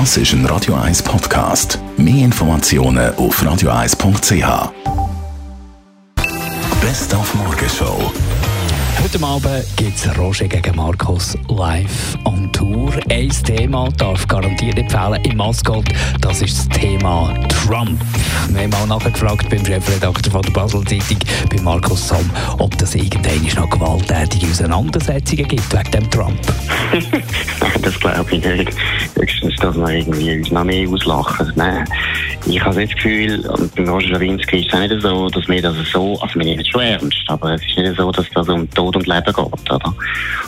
Das ist ein Radio 1 Podcast. Mehr Informationen auf radio1.ch. Best auf Morgenshow. Heute Abend gibt es Roger gegen Markus live on Tour. Ein Thema darf garantiert nicht fehlen im Mascot. Das ist das Thema Trump. Wir haben mal nachgefragt beim Chefredakteur von der Basel Zeitung, bei Markus Somm, ob das irgendwann noch gewalttätige Auseinandersetzungen gibt wegen dem Trump. das glaube ich nicht. Höchstens, dass wir irgendwie uns noch mehr auslachen. Nein. Ich habe das Gefühl, und bei Roger Schawinski ist es nicht so, dass wir das so, also wir nehmen es schon ernst, aber es ist nicht so, dass das um Tod und Leben geht, oder?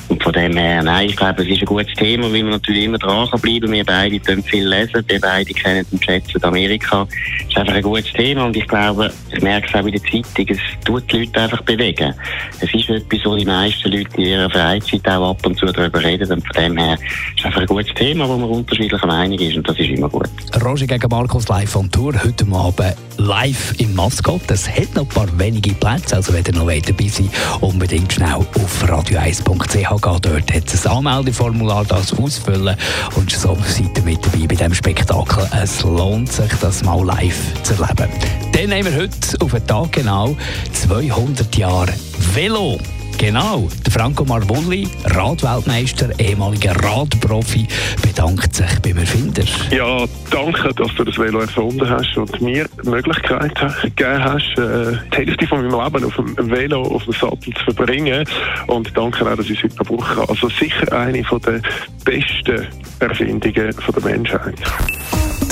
Und von dem her, nein, ich glaube, es ist ein gutes Thema, weil wir natürlich immer dran bleiben. Wir beide können viel lesen, wir beide kennen den schätzen Amerika. Es ist einfach ein gutes Thema und ich glaube, ich merke es auch in der Zeitung, es tut die Leute einfach bewegen. Es ist etwas, wo die meisten Leute in ihrer Freizeit auch ab und zu darüber reden und von dem her ist es einfach ein gutes Thema, wo man unterschiedlicher Meinung ist und das ist immer gut. Roger gegen Markus live on Tour, heute Abend live im Mascot. Es hat noch ein paar wenige Plätze, also wenn ihr noch dabei seid, unbedingt schnell auf radio1.ch gehen. Dort hat es ein Anmeldeformular, das ausfüllen und so seid ihr mit dabei bei diesem Spektakel. Es lohnt sich, das mal live zu erleben. Dann haben wir heute auf den Tag genau 200 Jahre Velo. Genau, der Franco Marvulli, Radweltmeister, ehemaliger Radprofi, bedankt sich beim Erfinder. Ja, danke, dass du das Velo erfunden hast und mir die Möglichkeit gegeben hast, äh, die Hälfte von meinem Leben auf dem Velo, auf dem Sattel zu verbringen. Und danke auch, dass ich es heute brauchen kann. Also sicher eine von der besten Erfindungen von der Menschheit.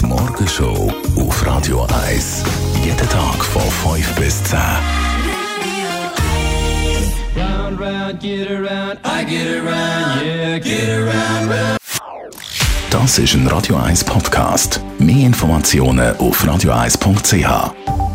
Die Morgenshow auf Radio 1. Jeden Tag von 5 bis 10. Round, round, get around, I get around, yeah, get around, round. Das ist ein Radio 1 Podcast. Mehr Informationen auf radio1.ch.